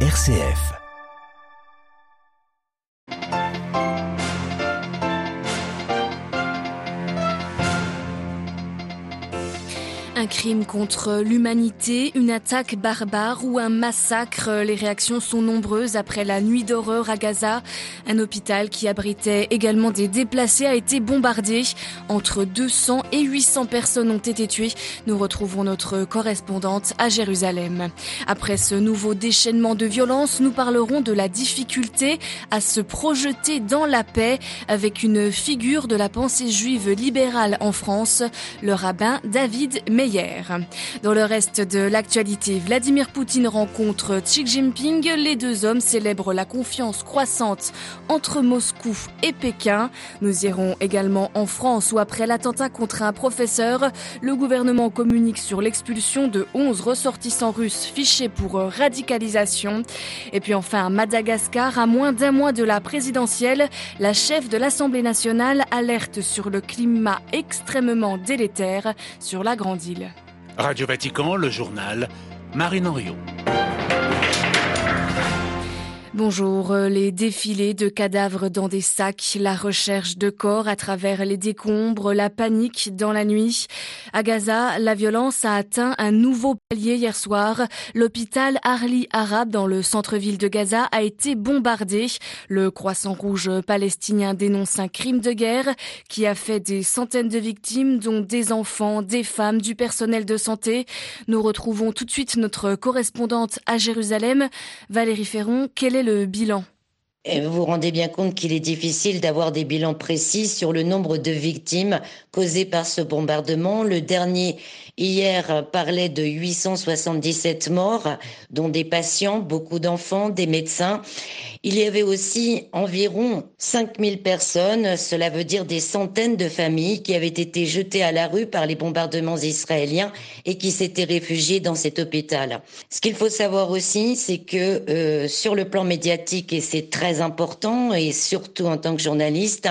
RCF. Un crime contre l'humanité, une attaque barbare ou un massacre. Les réactions sont nombreuses après la nuit d'horreur à Gaza. Un hôpital qui abritait également des déplacés a été bombardé. Entre 200 et 800 personnes ont été tuées. Nous retrouvons notre correspondante à Jérusalem. Après ce nouveau déchaînement de violence, nous parlerons de la difficulté à se projeter dans la paix avec une figure de la pensée juive libérale en France, le rabbin David Meyer. Dans le reste de l'actualité, Vladimir Poutine rencontre Xi Jinping. Les deux hommes célèbrent la confiance croissante entre Moscou et Pékin. Nous irons également en France où après l'attentat contre un professeur, le gouvernement communique sur l'expulsion de 11 ressortissants russes fichés pour radicalisation. Et puis enfin, Madagascar, à moins d'un mois de la présidentielle, la chef de l'Assemblée nationale alerte sur le climat extrêmement délétère sur la grande île. Radio Vatican, le journal, Marine Henriot. Bonjour. Euh, les défilés de cadavres dans des sacs, la recherche de corps à travers les décombres, la panique dans la nuit. À Gaza, la violence a atteint un nouveau palier hier soir. L'hôpital Arli Arabe dans le centre-ville de Gaza a été bombardé. Le Croissant Rouge palestinien dénonce un crime de guerre qui a fait des centaines de victimes, dont des enfants, des femmes, du personnel de santé. Nous retrouvons tout de suite notre correspondante à Jérusalem, Valérie Ferron. Quel est bilan vous vous rendez bien compte qu'il est difficile d'avoir des bilans précis sur le nombre de victimes causées par ce bombardement. Le dernier hier parlait de 877 morts, dont des patients, beaucoup d'enfants, des médecins. Il y avait aussi environ 5000 personnes, cela veut dire des centaines de familles qui avaient été jetées à la rue par les bombardements israéliens et qui s'étaient réfugiées dans cet hôpital. Ce qu'il faut savoir aussi, c'est que euh, sur le plan médiatique, et c'est très important, et surtout en tant que journaliste,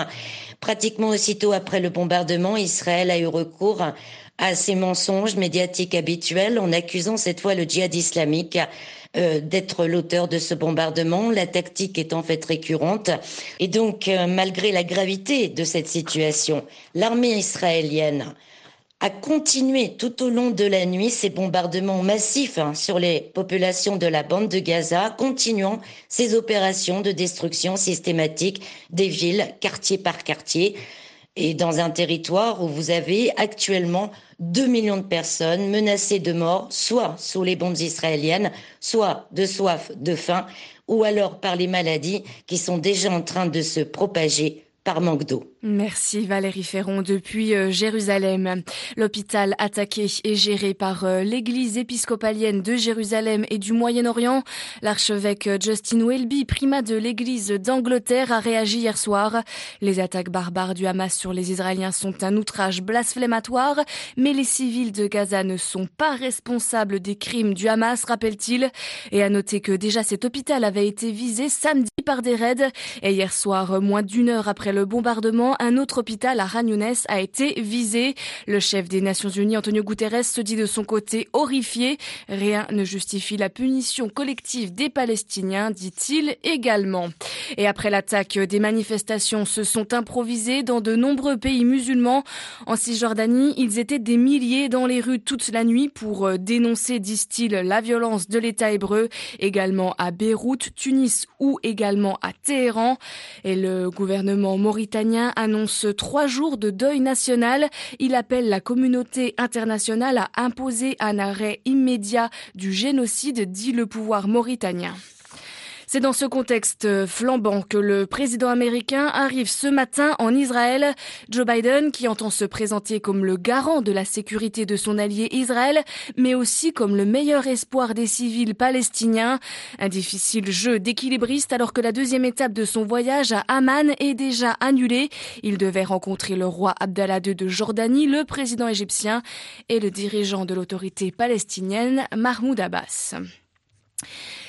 pratiquement aussitôt après le bombardement, Israël a eu recours à ses mensonges médiatiques habituels en accusant cette fois le djihad islamique euh, d'être l'auteur de ce bombardement. La tactique est en fait récurrente. Et donc, euh, malgré la gravité de cette situation, l'armée israélienne a continué tout au long de la nuit ces bombardements massifs hein, sur les populations de la bande de Gaza, continuant ces opérations de destruction systématique des villes, quartier par quartier et dans un territoire où vous avez actuellement 2 millions de personnes menacées de mort, soit sous les bombes israéliennes, soit de soif, de faim, ou alors par les maladies qui sont déjà en train de se propager par manque d'eau. Merci Valérie Ferron depuis euh, Jérusalem. L'hôpital attaqué est géré par euh, l'église épiscopalienne de Jérusalem et du Moyen-Orient. L'archevêque Justin Welby, primat de l'église d'Angleterre, a réagi hier soir. Les attaques barbares du Hamas sur les Israéliens sont un outrage blasphématoire, mais les civils de Gaza ne sont pas responsables des crimes du Hamas, rappelle-t-il. Et à noter que déjà cet hôpital avait été visé samedi par des raids. Et hier soir, moins d'une heure après le bombardement, un autre hôpital à Ragnounès a été visé. Le chef des Nations Unies, Antonio Guterres, se dit de son côté horrifié. Rien ne justifie la punition collective des Palestiniens, dit-il également. Et après l'attaque, des manifestations se sont improvisées dans de nombreux pays musulmans. En Cisjordanie, ils étaient des milliers dans les rues toute la nuit pour euh, dénoncer, disent-ils, la violence de l'État hébreu, également à Beyrouth, Tunis ou également à Téhéran. Et le gouvernement mauritanien annonce trois jours de deuil national. Il appelle la communauté internationale à imposer un arrêt immédiat du génocide, dit le pouvoir mauritanien. C'est dans ce contexte flambant que le président américain arrive ce matin en Israël. Joe Biden, qui entend se présenter comme le garant de la sécurité de son allié Israël, mais aussi comme le meilleur espoir des civils palestiniens. Un difficile jeu d'équilibriste alors que la deuxième étape de son voyage à Amman est déjà annulée. Il devait rencontrer le roi Abdallah II de Jordanie, le président égyptien et le dirigeant de l'autorité palestinienne, Mahmoud Abbas.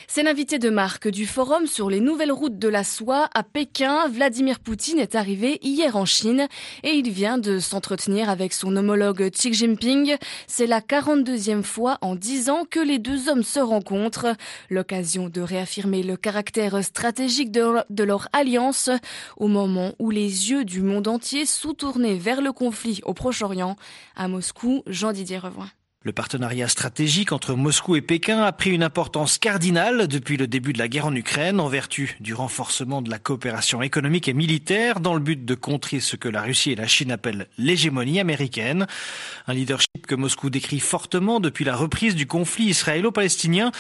C'est l'invité de marque du forum sur les nouvelles routes de la soie à Pékin. Vladimir Poutine est arrivé hier en Chine et il vient de s'entretenir avec son homologue Xi Jinping. C'est la 42e fois en 10 ans que les deux hommes se rencontrent. L'occasion de réaffirmer le caractère stratégique de, leur alliance au moment où les yeux du monde entier sont tournés vers le conflit au Proche-Orient. À Moscou, Jean-Didier Revoin. Le partenariat stratégique entre Moscou et Pékin a pris une importance cardinale depuis le début de la guerre en Ukraine en vertu du renforcement de la coopération économique et militaire dans le but de contrer ce que la Russie et la Chine appellent l'hégémonie américaine. Un leadership que Moscou décrit fortement depuis la reprise du conflit israélo-palestinien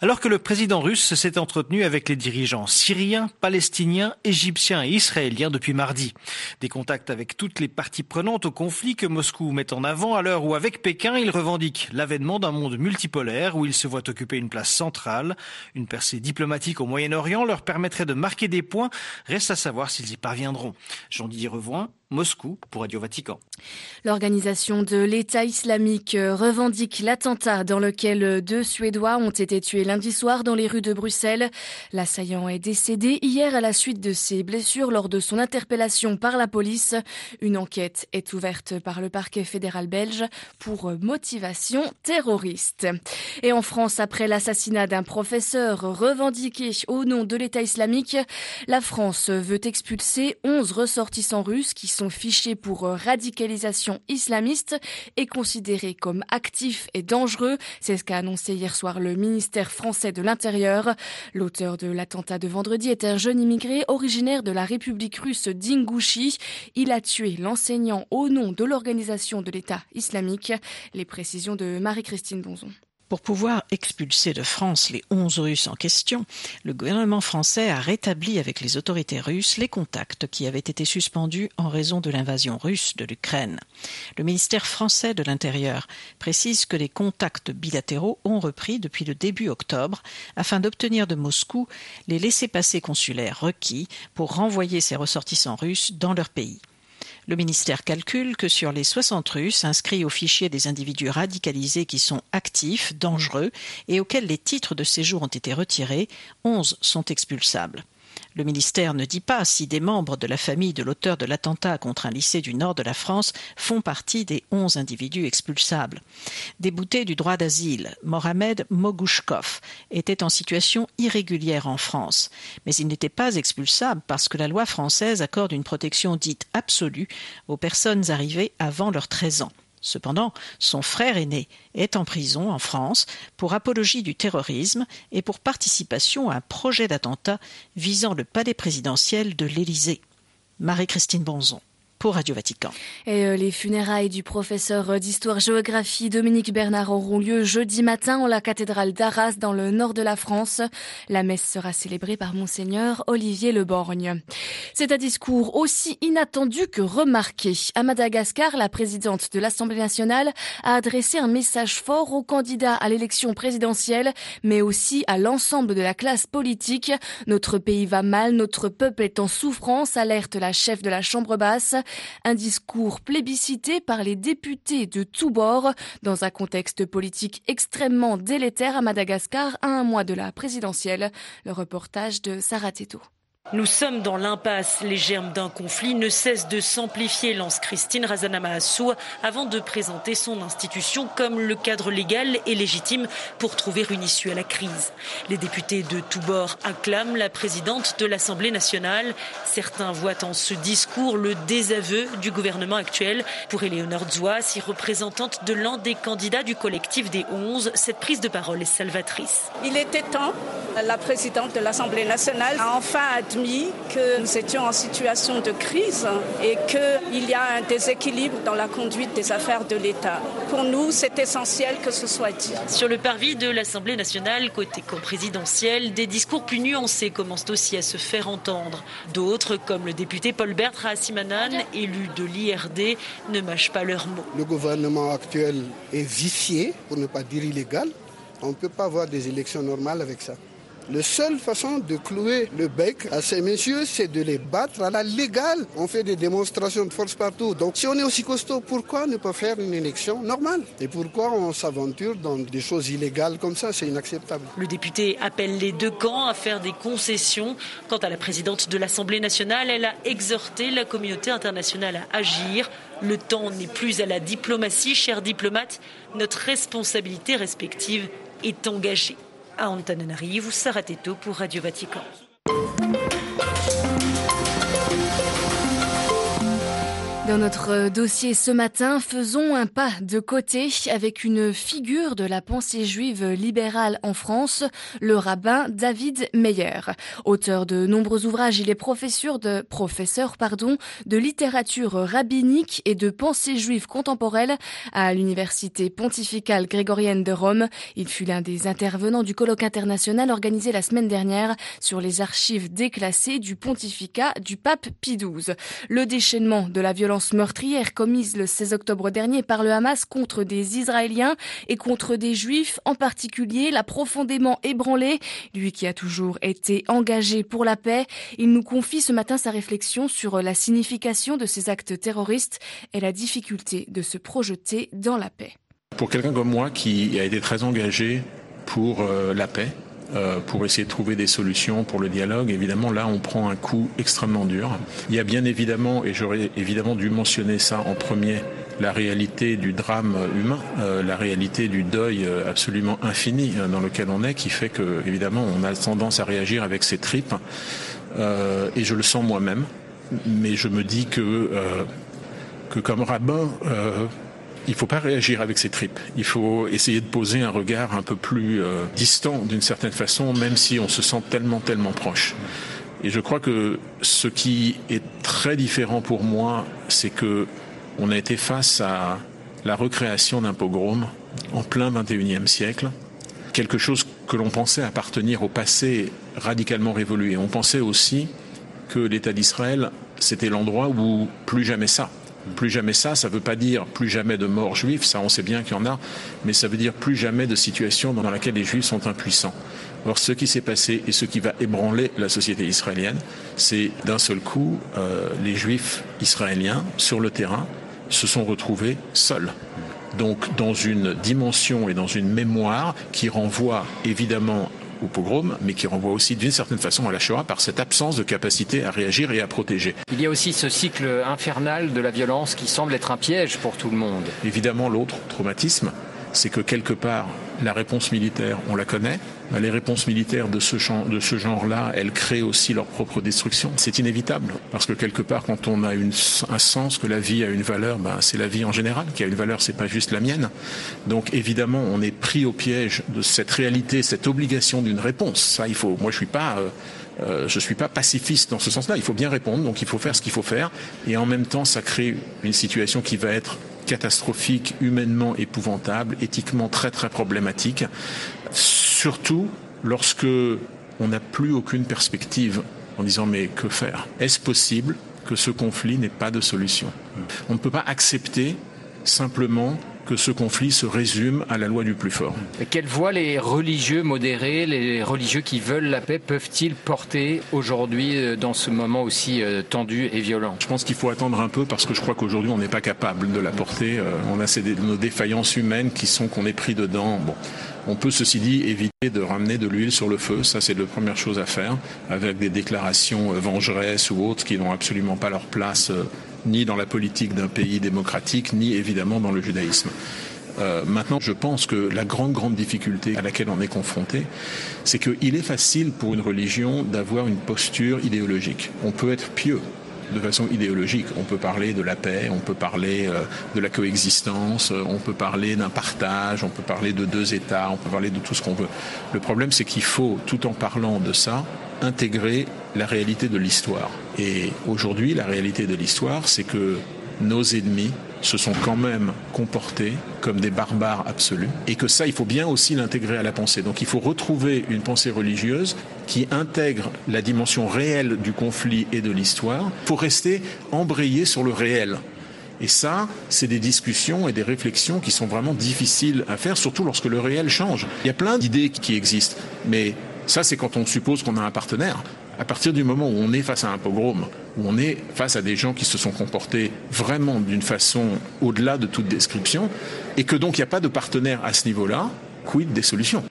alors que le président russe s'est entretenu avec les dirigeants syriens, palestiniens, égyptiens et israéliens depuis mardi. Des contacts avec toutes les parties prenantes au conflit que Moscou met en avant à l'heure où avec Pékin il revendique l'avènement d'un monde multipolaire où ils se voient occuper une place centrale. Une percée diplomatique au Moyen-Orient leur permettrait de marquer des points. Reste à savoir s'ils y parviendront. Jean-Didier Revoin, Moscou pour Radio Vatican. L'organisation de l'État islamique revendique l'attentat dans lequel deux Suédois ont été tués lundi soir dans les rues de Bruxelles. L'assaillant est décédé hier à la suite de ses blessures lors de son interpellation par la police. Une enquête est ouverte par le parquet fédéral belge pour motivation terroriste. Et en France, après l'assassinat d'un professeur revendiqué au nom de l'État islamique, la France veut expulser 11 ressortissants russes qui sont fichés pour radicalisation islamiste et considérés comme actifs et dangereux. C'est ce qu'a annoncé hier soir le ministère français de l'Intérieur. L'auteur de l'attentat de vendredi est un jeune immigré originaire de la République russe d'Ingouchi. Il a tué l'enseignant au nom de l'organisation de l'État islamique. Les précisions de Marie-Christine Bonzon. Pour pouvoir expulser de France les 11 Russes en question, le gouvernement français a rétabli avec les autorités russes les contacts qui avaient été suspendus en raison de l'invasion russe de l'Ukraine. Le ministère français de l'Intérieur précise que les contacts bilatéraux ont repris depuis le début octobre afin d'obtenir de Moscou les laissés-passer consulaires requis pour renvoyer ces ressortissants russes dans leur pays. Le ministère calcule que sur les 60 Russes inscrits au fichier des individus radicalisés qui sont actifs, dangereux et auxquels les titres de séjour ont été retirés, 11 sont expulsables. Le ministère ne dit pas si des membres de la famille de l'auteur de l'attentat contre un lycée du nord de la France font partie des onze individus expulsables. Débouté du droit d'asile, Mohamed Mogouchkov était en situation irrégulière en France, mais il n'était pas expulsable parce que la loi française accorde une protection dite absolue aux personnes arrivées avant leurs 13 ans. Cependant, son frère aîné est en prison en France pour apologie du terrorisme et pour participation à un projet d'attentat visant le palais présidentiel de l'Élysée. Marie-Christine Bonzon. Radio Vatican. Et euh, les funérailles du professeur d'histoire-géographie Dominique Bernard auront lieu jeudi matin en la cathédrale d'Arras dans le nord de la France. La messe sera célébrée par monseigneur Olivier Leborgne. C'est un discours aussi inattendu que remarqué. À Madagascar, la présidente de l'Assemblée nationale a adressé un message fort aux candidats à l'élection présidentielle, mais aussi à l'ensemble de la classe politique. Notre pays va mal, notre peuple est en souffrance, alerte la chef de la Chambre basse. Un discours plébiscité par les députés de tous bords dans un contexte politique extrêmement délétère à Madagascar à un mois de la présidentielle. Le reportage de Sarah Teto. Nous sommes dans l'impasse. Les germes d'un conflit ne cessent de s'amplifier, lance Christine Razanama avant de présenter son institution comme le cadre légal et légitime pour trouver une issue à la crise. Les députés de tous bords acclament la présidente de l'Assemblée nationale. Certains voient en ce discours le désaveu du gouvernement actuel. Pour Eleonore si représentante de l'un des candidats du collectif des 11, cette prise de parole est salvatrice. Il était temps. La présidente de l'Assemblée nationale a enfin admis que nous étions en situation de crise et qu'il y a un déséquilibre dans la conduite des affaires de l'État. Pour nous, c'est essentiel que ce soit dit. Sur le parvis de l'Assemblée nationale, côté co-présidentiel, des discours plus nuancés commencent aussi à se faire entendre. D'autres, comme le député Paul Bert Rassimanan, élu de l'IRD, ne mâchent pas leurs mots. Le gouvernement actuel est vicié, pour ne pas dire illégal. On ne peut pas avoir des élections normales avec ça. La seule façon de clouer le bec à ces messieurs, c'est de les battre à la légale. On fait des démonstrations de force partout. Donc si on est aussi costaud, pourquoi ne pas faire une élection normale? Et pourquoi on s'aventure dans des choses illégales comme ça? C'est inacceptable. Le député appelle les deux camps à faire des concessions. Quant à la présidente de l'Assemblée nationale, elle a exhorté la communauté internationale à agir. Le temps n'est plus à la diplomatie, chers diplomates. Notre responsabilité respective est engagée. À Antananarivo, Sarateto pour Radio Vatican. Dans notre dossier ce matin, faisons un pas de côté avec une figure de la pensée juive libérale en France, le rabbin David Meyer. Auteur de nombreux ouvrages, il est professeur de, professeur, pardon, de littérature rabbinique et de pensée juive contemporaine à l'université pontificale grégorienne de Rome. Il fut l'un des intervenants du colloque international organisé la semaine dernière sur les archives déclassées du pontificat du pape Pie XII. Le déchaînement de la violence meurtrière commise le 16 octobre dernier par le Hamas contre des Israéliens et contre des Juifs en particulier l'a profondément ébranlé. Lui qui a toujours été engagé pour la paix, il nous confie ce matin sa réflexion sur la signification de ces actes terroristes et la difficulté de se projeter dans la paix. Pour quelqu'un comme moi qui a été très engagé pour euh, la paix, euh, pour essayer de trouver des solutions pour le dialogue. Évidemment, là, on prend un coup extrêmement dur. Il y a bien évidemment, et j'aurais évidemment dû mentionner ça en premier, la réalité du drame humain, euh, la réalité du deuil euh, absolument infini dans lequel on est, qui fait que, évidemment, on a tendance à réagir avec ses tripes. et je le sens moi-même. Mais je me dis que, que comme rabbin, il faut pas réagir avec ses tripes. Il faut essayer de poser un regard un peu plus euh, distant d'une certaine façon, même si on se sent tellement, tellement proche. Et je crois que ce qui est très différent pour moi, c'est que on a été face à la recréation d'un pogrom en plein 21e siècle, quelque chose que l'on pensait appartenir au passé radicalement révolué. On pensait aussi que l'État d'Israël, c'était l'endroit où plus jamais ça. Plus jamais ça, ça ne veut pas dire plus jamais de morts juifs, ça on sait bien qu'il y en a, mais ça veut dire plus jamais de situation dans laquelle les juifs sont impuissants. Or, ce qui s'est passé et ce qui va ébranler la société israélienne, c'est d'un seul coup, euh, les juifs israéliens sur le terrain se sont retrouvés seuls. Donc, dans une dimension et dans une mémoire qui renvoie évidemment mais qui renvoie aussi d'une certaine façon à la Shoah par cette absence de capacité à réagir et à protéger. Il y a aussi ce cycle infernal de la violence qui semble être un piège pour tout le monde. Évidemment, l'autre traumatisme, c'est que quelque part, la réponse militaire, on la connaît. Les réponses militaires de ce, genre-là, elles créent aussi leur propre destruction. C'est inévitable, parce que quelque part, quand on a un sens que la vie a une valeur, ben, c'est la vie en général qui a une valeur, c'est pas juste la mienne. Donc évidemment, on est pris au piège de cette réalité, cette obligation d'une réponse. Ça, il faut. Moi, je suis pas. Euh, euh, je ne suis pas pacifiste dans ce sens-là. Il faut bien répondre, donc il faut faire ce qu'il faut faire. Et en même temps, ça crée une situation qui va être catastrophique, humainement épouvantable, éthiquement très très problématique, surtout lorsque on n'a plus aucune perspective en disant mais que faire? Est-ce possible que ce conflit n'ait pas de solution? On ne peut pas accepter simplement que ce conflit se résume à la loi du plus fort. Et quelle voix les religieux modérés, les religieux qui veulent la paix peuvent-ils porter aujourd'hui euh, dans ce moment aussi euh, tendu et violent? Je pense qu'il faut attendre un peu parce que je crois qu'aujourd'hui on n'est pas capable de la porter. Euh, on a nos défaillances humaines qui sont qu'on est pris dedans. Bon. On peut, ceci dit, éviter de ramener de l'huile sur le feu. Ça, c'est la première chose à faire, avec des déclarations vengeresses ou autres qui n'ont absolument pas leur place ni dans la politique d'un pays démocratique, ni évidemment dans le judaïsme. Euh, maintenant, je pense que la grande, grande difficulté à laquelle on est confronté, c'est qu'il est facile pour une religion d'avoir une posture idéologique. On peut être pieux de façon idéologique. On peut parler de la paix, on peut parler euh, de la coexistence, euh, on peut parler d'un partage, on peut parler de deux États, on peut parler de tout ce qu'on veut. Le problème, c'est qu'il faut, tout en parlant de ça, intégrer la réalité de l'histoire. Et aujourd'hui, la réalité de l'histoire, c'est que nos ennemis se sont quand même comportés comme des barbares absolus et que ça, il faut bien aussi l'intégrer à la pensée. Donc il faut retrouver une pensée religieuse qui intègre la dimension réelle du conflit et de l'histoire pour rester embrayé sur le réel. Et ça, c'est des discussions et des réflexions qui sont vraiment difficiles à faire, surtout lorsque le réel change. Il y a plein d'idées qui existent, mais Ça, c'est quand on suppose qu'on a un partenaire. À partir du moment où on est face à un pogrom, où on est face à des gens qui se sont comportés vraiment d'une façon au-delà de toute description, et que donc il n'y a pas de partenaire à ce niveau-là, quid des solutions?